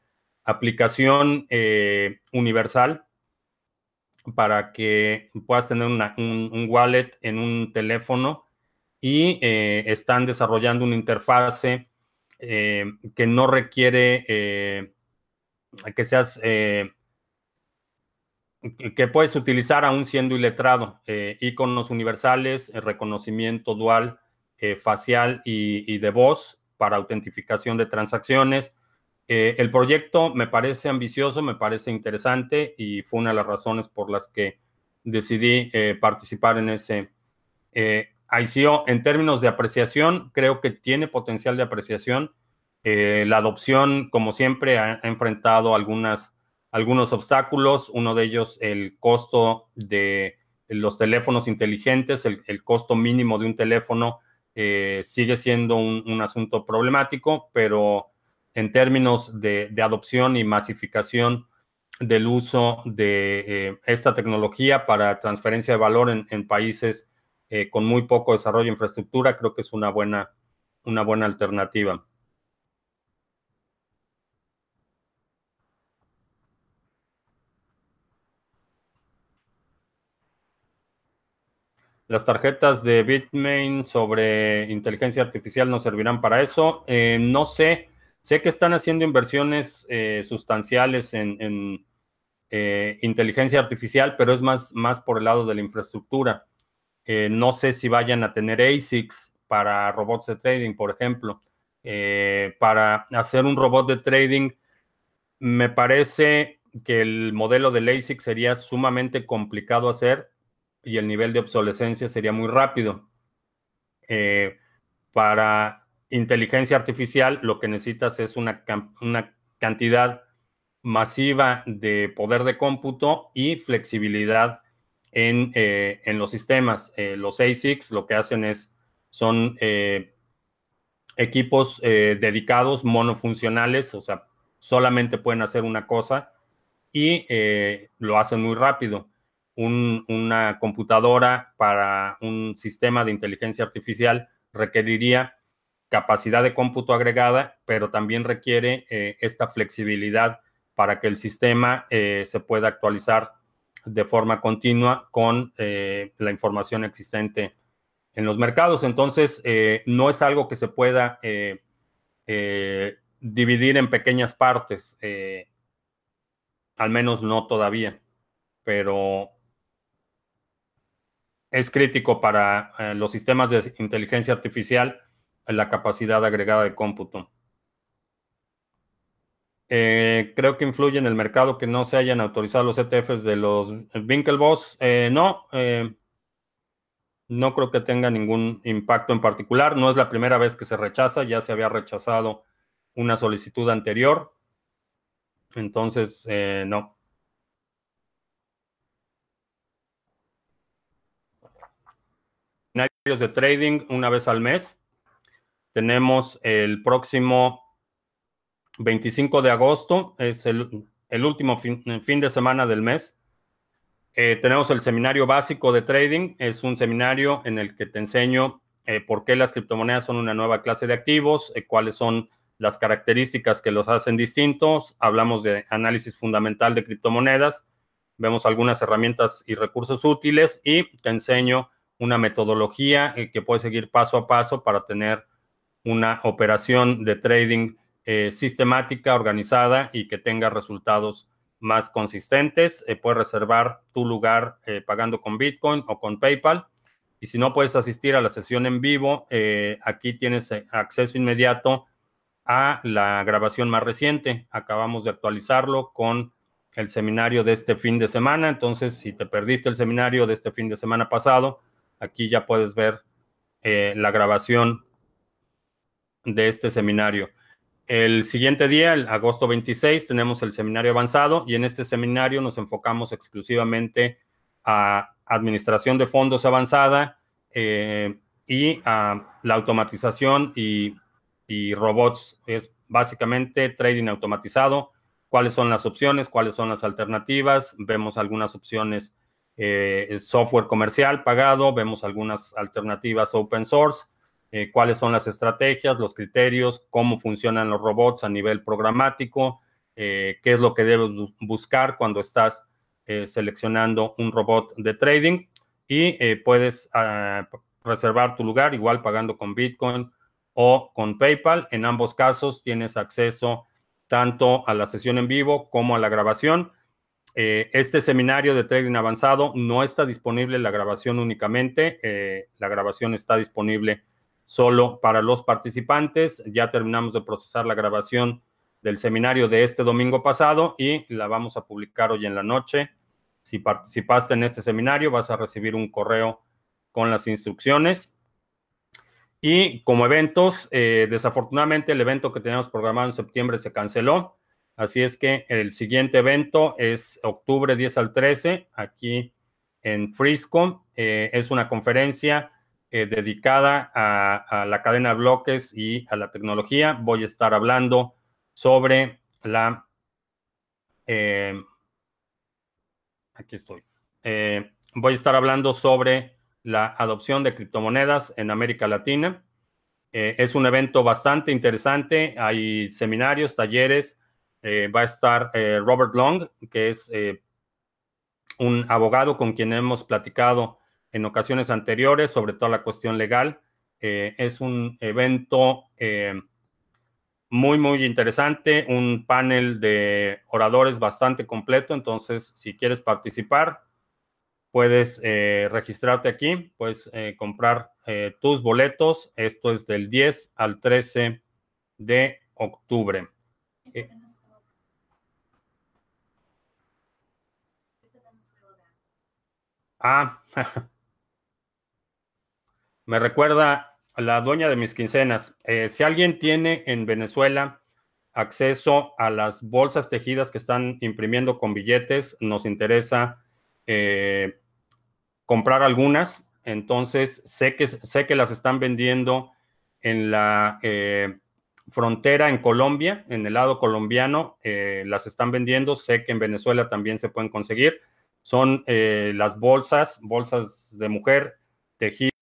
aplicación universal para que puedas tener un, wallet en un teléfono y están desarrollando una interfase que no requiere que seas que puedes utilizar aún siendo iletrado. Eh, iconos universales, reconocimiento dual, eh, facial y, de voz para autentificación de transacciones. Eh, el proyecto me parece ambicioso, me parece interesante y fue una de las razones por las que decidí participar en ese ICO. En términos de apreciación, creo que tiene potencial de apreciación. la adopción, como siempre, ha enfrentado algunas algunos obstáculos, uno de ellos el costo de los teléfonos inteligentes, el, costo mínimo de un teléfono eh, sigue siendo un, asunto problemático, pero en términos de, adopción y masificación del uso de eh, esta tecnología para transferencia de valor en, países eh, con muy poco desarrollo de infraestructura, creo que es una buena, una buena alternativa. Las tarjetas de Bitmain sobre inteligencia artificial no servirán para eso. Eh, no sé, sé que están haciendo inversiones eh, sustanciales en, eh, inteligencia artificial, pero es más, más por el lado de la infraestructura. no sé si vayan a tener ASICs para robots de trading, por ejemplo. para hacer un robot de trading, me parece que el modelo del ASIC sería sumamente complicado hacer y el nivel de obsolescencia sería muy rápido. Eh, para inteligencia artificial lo que necesitas es una, una cantidad masiva de poder de cómputo y flexibilidad en, eh, los sistemas. Eh, los ASICs lo que hacen es, son equipos dedicados, monofuncionales, o sea, solamente pueden hacer una cosa y lo hacen muy rápido una computadora para un sistema de inteligencia artificial requeriría capacidad de cómputo agregada, pero también requiere eh, esta flexibilidad para que el sistema eh, se pueda actualizar de forma continua con eh, la información existente en los mercados. Entonces, no es algo que se pueda dividir en pequeñas partes, al menos no todavía, pero es crítico para los sistemas de inteligencia artificial la capacidad agregada de cómputo. Eh, creo que influye en el mercado que no se hayan autorizado los ETFs de los Winklevoss. Eh, no, eh, no creo que tenga ningún impacto en particular. No es la primera vez que se rechaza, ya se había rechazado una solicitud anterior. Entonces, no. De trading una vez al mes. Tenemos el próximo 25 de agosto, es el, último fin, de semana del mes. Eh, tenemos el seminario básico de trading. Es un seminario en el que te enseño eh, por qué las criptomonedas son una nueva clase de activos, eh, cuáles son las características que los hacen distintos. Hablamos de análisis fundamental de criptomonedas. Vemos algunas herramientas y recursos útiles y te enseño una metodología que puedes seguir paso a paso para tener una operación de trading eh, sistemática, organizada y que tenga resultados más consistentes. Eh, puedes reservar tu lugar eh, pagando con Bitcoin o con PayPal. Y si no puedes asistir a la sesión en vivo, aquí tienes acceso inmediato a la grabación más reciente. Acabamos de actualizarlo con el seminario de este fin de semana. Entonces, si te perdiste el seminario de este fin de semana pasado, aquí ya puedes ver la grabación de este seminario. El siguiente día, el agosto 26, tenemos el seminario avanzado y en este seminario nos enfocamos exclusivamente a administración de fondos avanzada eh, y a la automatización y, robots. Es básicamente trading automatizado. ¿Cuáles son las opciones? ¿Cuáles son las alternativas? Vemos algunas opciones eh, software comercial pagado, vemos algunas alternativas open source eh, cuáles son las estrategias, los criterios, cómo funcionan los robots a nivel programático, eh, qué es lo que debes buscar cuando estás eh, seleccionando un robot de trading y puedes ah, reservar tu lugar igual pagando con Bitcoin o con PayPal. En ambos casos tienes acceso tanto a la sesión en vivo como a la grabación. Este seminario de trading avanzado no está disponible la grabación únicamente, la grabación está disponible solo para los participantes. Ya terminamos de procesar la grabación del seminario de este domingo pasado y la vamos a publicar hoy en la noche. Si participaste en este seminario, vas a recibir un correo con las instrucciones. Y como eventos, eh, desafortunadamente el evento que teníamos programado en septiembre se canceló. Así es que el siguiente evento es octubre 10 al 13, aquí en Frisco. Eh, es una conferencia eh, dedicada a, la cadena de bloques y a la tecnología. Voy a estar hablando sobre la... Eh, aquí estoy. Voy a estar hablando sobre la adopción de criptomonedas en América Latina. es un evento bastante interesante. Hay seminarios, talleres. Va a estar Robert Long, que es un abogado con quien hemos platicado en ocasiones anteriores, sobre todo la cuestión legal. Eh, es un evento eh, muy, muy interesante, un panel de oradores bastante completo, entonces si quieres participar, puedes eh, registrarte aquí, puedes comprar tus boletos. Esto es del 10 al 13 de octubre. Ah, [LAUGHS] Me recuerda a la dueña de mis quincenas. Eh, si alguien tiene en Venezuela acceso a las bolsas tejidas que están imprimiendo con billetes, nos interesa eh, comprar algunas. Entonces, sé que, sé que las están vendiendo en la eh, frontera en Colombia, en el lado colombiano, las están vendiendo. Sé que en Venezuela también se pueden conseguir son eh, las bolsas, bolsas de mujer, tejidas.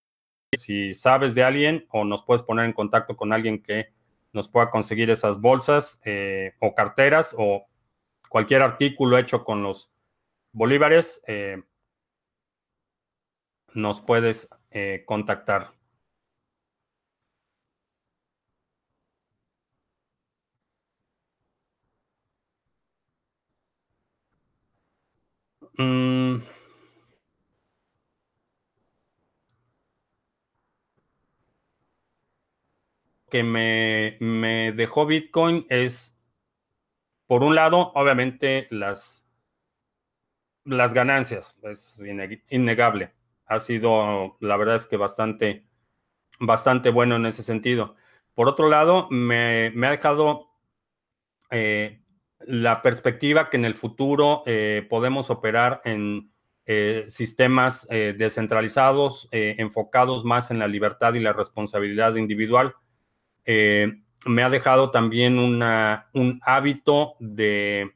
Si sabes de alguien o nos puedes poner en contacto con alguien que nos pueda conseguir esas bolsas eh, o carteras o cualquier artículo hecho con los bolívares, eh, nos puedes contactar. Mm. que me, me, dejó Bitcoin es, por un lado, obviamente las, las ganancias, es innegable. Ha sido, la verdad es que bastante, bastante bueno en ese sentido. Por otro lado, me, me ha dejado eh, la perspectiva que en el futuro eh, podemos operar en eh, sistemas eh, descentralizados, enfocados más en la libertad y la responsabilidad individual. me ha dejado también una, un hábito de,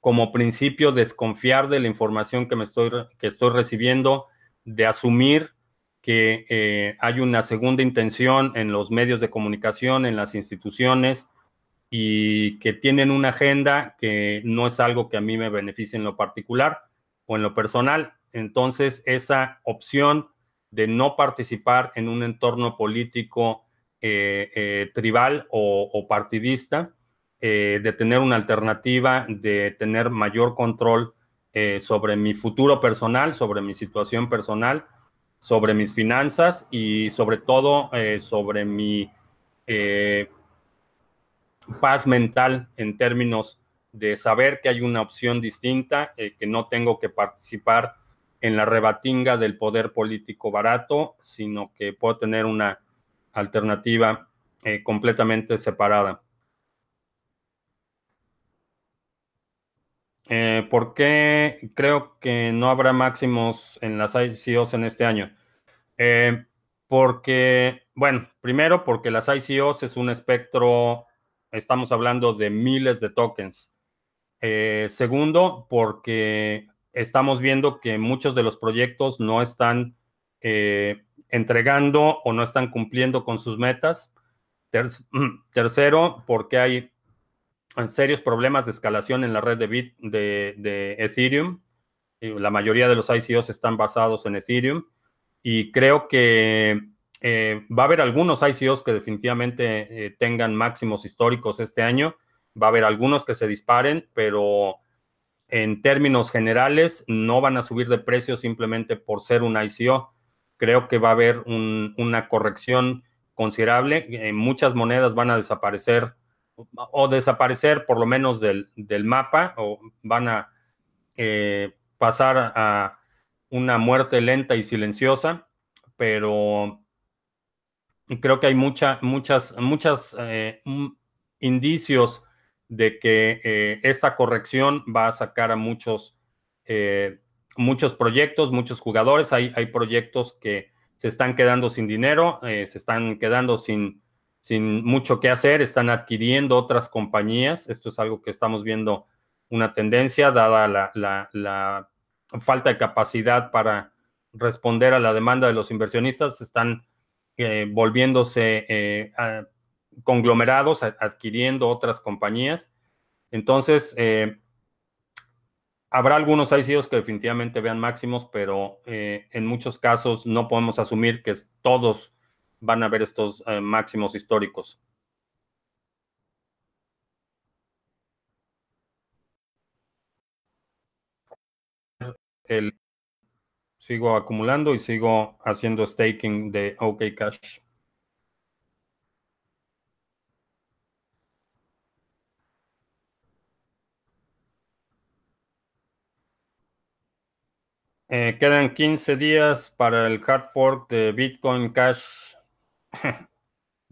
como principio, desconfiar de la información que, me estoy, que estoy recibiendo, de asumir que hay una segunda intención en los medios de comunicación, en las instituciones, y que tienen una agenda que no es algo que a mí me beneficie en lo particular o en lo personal. Entonces, esa opción de no participar en un entorno político eh, eh, tribal o, partidista, eh, de tener una alternativa, de tener mayor control sobre mi futuro personal, sobre mi situación personal, sobre mis finanzas y sobre todo sobre mi paz mental en términos de saber que hay una opción distinta, eh, que no tengo que participar en la rebatinga del poder político barato, sino que puedo tener una alternativa eh, completamente separada. Eh, ¿Por qué creo que no habrá máximos en las ICOs en este año? porque, bueno, primero porque las ICOs es un espectro estamos hablando de miles de tokens. Eh, segundo, porque estamos viendo que muchos de los proyectos no están eh, entregando o no están cumpliendo con sus metas. [CLEARS THROAT] tercero, porque hay serios problemas de escalación en la red de, Bit, de, de Ethereum. La mayoría de los ICOs están basados en Ethereum. Y creo que eh, va a haber algunos ICOs que definitivamente eh, tengan máximos históricos este año. Va a haber algunos que se disparen, pero en términos generales no van a subir de precio simplemente por ser un ICO. Creo que va a haber una corrección considerable. Eh, muchas monedas van a desaparecer o desaparecer por lo menos del, del mapa o van a pasar a una muerte lenta y silenciosa, pero creo que hay mucha, muchas, muchas eh, indicios de que eh, esta corrección va a sacar a muchos, eh, muchos proyectos, muchos jugadores. Hay, hay proyectos que se están quedando sin dinero, se están quedando sin, sin mucho que hacer, están adquiriendo otras compañías. Esto es algo que estamos viendo una tendencia, dada la, la, la falta de capacidad para responder a la demanda de los inversionistas. Están volviéndose eh, conglomerados, adquiriendo otras compañías. Entonces, eh, habrá algunos ICOs que definitivamente vean máximos, pero eh, en muchos casos no podemos asumir que todos van a ver estos máximos históricos. El Sigo acumulando y sigo haciendo staking de OK Cash. Eh, quedan 15 días para el hard fork de Bitcoin Cash. [LAUGHS]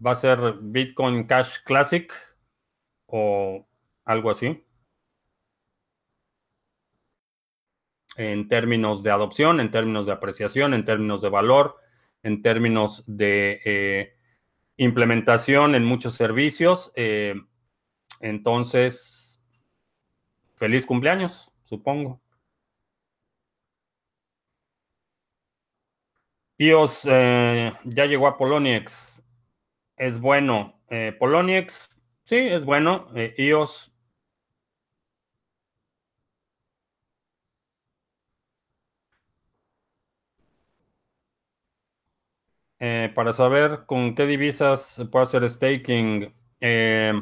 Va a ser Bitcoin Cash Classic o algo así. en términos de adopción, en términos de apreciación, en términos de valor, en términos de eh, implementación en muchos servicios. Eh, entonces, feliz cumpleaños, supongo. Pios eh, ya llegó a Poloniex. Es bueno. Poloniex, sí, es bueno. IOS, Eh, para saber con qué divisas se puede hacer staking. Eh,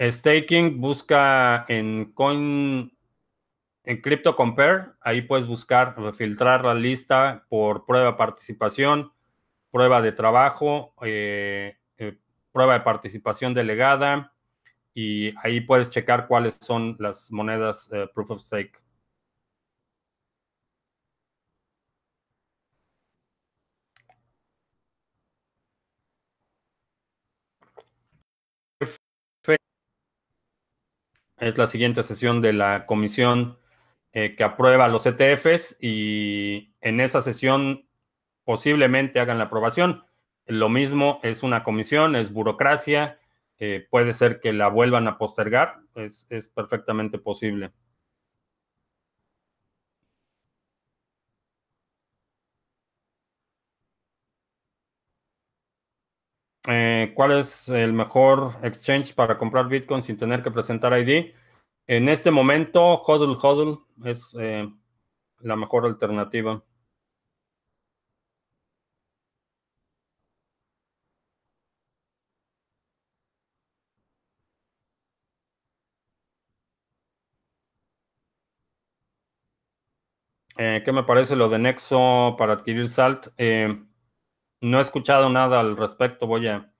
staking busca en Coin, en Crypto Compare. Ahí puedes buscar, filtrar la lista por prueba de participación, prueba de trabajo, eh, eh, prueba de participación delegada. Y ahí puedes checar cuáles son las monedas eh, Proof of Stake. Es la siguiente sesión de la comisión eh, que aprueba los ETFs y en esa sesión posiblemente hagan la aprobación. Lo mismo es una comisión, es burocracia, eh, puede ser que la vuelvan a postergar, es, es perfectamente posible. Eh, ¿cuál es el mejor exchange para comprar Bitcoin sin tener que presentar ID? En este momento, HODL HODL es eh, la mejor alternativa. Eh, ¿qué me parece lo de Nexo para adquirir SALT? Eh, no he escuchado nada al respecto. Voy a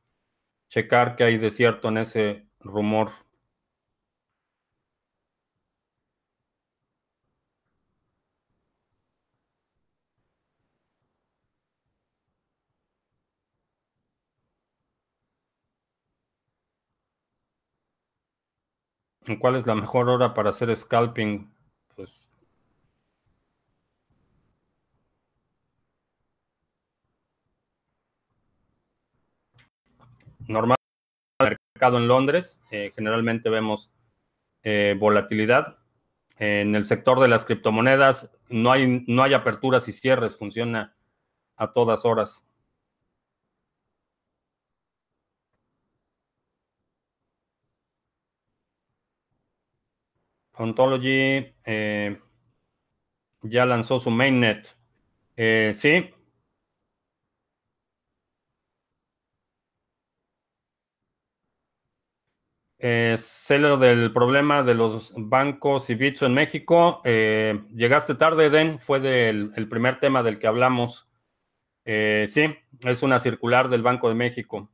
checar qué hay de cierto en ese rumor. ¿Cuál es la mejor hora para hacer scalping? Pues normal mercado en Londres, eh, generalmente vemos eh, volatilidad. En el sector de las criptomonedas no hay, no hay aperturas y cierres, funciona a todas horas. Ontology eh, ya lanzó su mainnet. Eh, sí. Eh, del problema de los bancos y Bitso en México. Eh, llegaste tarde, Den. Fue del, el primer tema del que hablamos. Eh, sí, es una circular del Banco de México.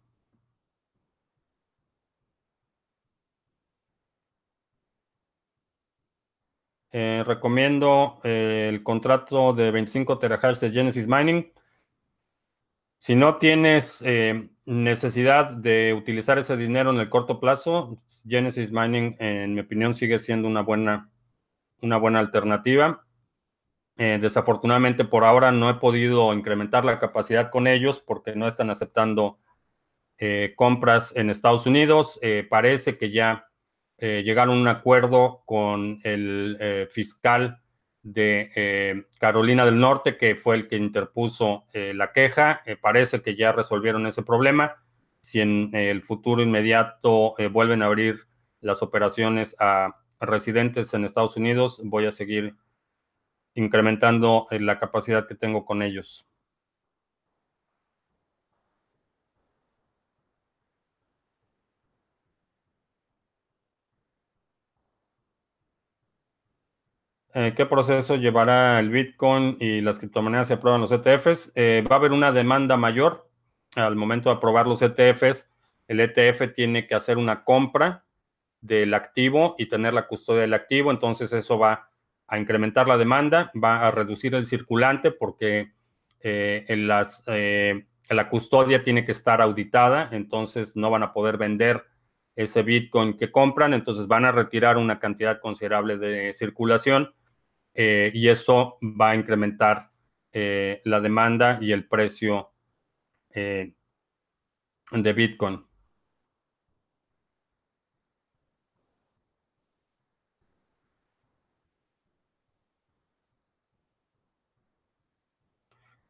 Eh, recomiendo el contrato de 25 terahash de Genesis Mining. Si no tienes eh, necesidad de utilizar ese dinero en el corto plazo, Genesis Mining, en mi opinión, sigue siendo una buena, una buena alternativa. desafortunadamente, por ahora no he podido incrementar la capacidad con ellos porque no están aceptando compras en Estados Unidos. parece que ya eh, llegaron a un acuerdo con el eh, fiscal de eh, Carolina del Norte, que fue el que interpuso la queja. parece que ya resolvieron ese problema. Si en el futuro inmediato vuelven a abrir las operaciones a residentes en Estados Unidos, voy a seguir incrementando la capacidad que tengo con ellos. Eh, ¿Qué proceso llevará el Bitcoin y las criptomonedas se aprueban los ETFs? Eh, va a haber una demanda mayor al momento de aprobar los ETFs. El ETF tiene que hacer una compra del activo y tener la custodia del activo. Entonces eso va a incrementar la demanda, va a reducir el circulante porque eh, en las, la custodia tiene que estar auditada. Entonces no van a poder vender ese Bitcoin que compran. Entonces van a retirar una cantidad considerable de circulación eh, y eso va a incrementar eh, la demanda y el precio eh, de Bitcoin.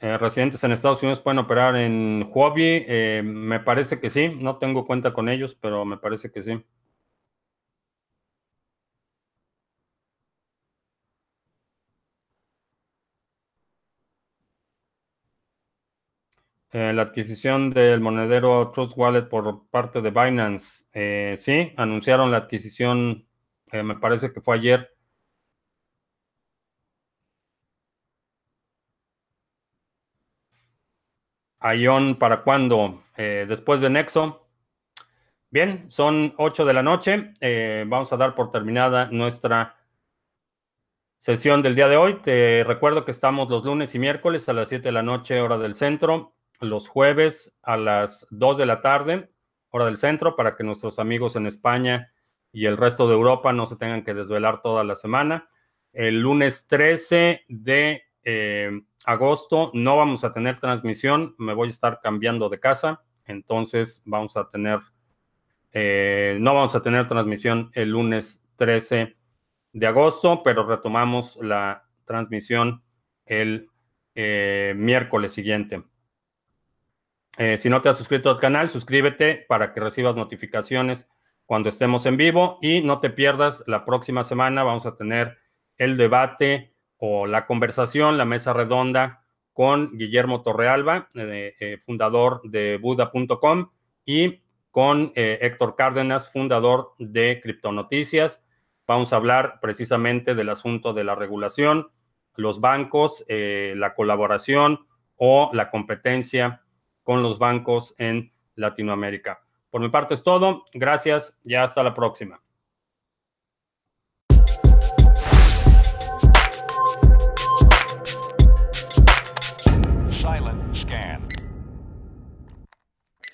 Residentes en Estados Unidos pueden operar en Huobi. Me parece que sí. No tengo cuenta con ellos, pero me parece que sí. Eh, la adquisición del monedero Trust Wallet por parte de Binance. sí, anunciaron la adquisición, me parece que fue ayer. Ion para cuándo? Eh, después de Nexo. Bien, son 8 de la noche. Eh, vamos a dar por terminada nuestra sesión del día de hoy. Te recuerdo que estamos los lunes y miércoles a las 7 de la noche, hora del centro. Los jueves a las 2 de la tarde, hora del centro, para que nuestros amigos en España y el resto de Europa no se tengan que desvelar toda la semana. El lunes 13 de eh, agosto no vamos a tener transmisión, me voy a estar cambiando de casa, entonces vamos a tener, eh, no vamos a tener transmisión el lunes 13 de agosto, pero retomamos la transmisión el eh, miércoles siguiente. Eh, si no te has suscrito al canal, suscríbete para que recibas notificaciones cuando estemos en vivo y no te pierdas la próxima semana. Vamos a tener el debate o la conversación, la mesa redonda con Guillermo Torrealba, eh, eh, fundador de Buda.com, y con Héctor Cárdenas, fundador de Criptonoticias. Vamos a hablar precisamente del asunto de la regulación, los bancos, la colaboración o la competencia con los bancos en Latinoamérica. Por mi parte es todo. Gracias y hasta la próxima.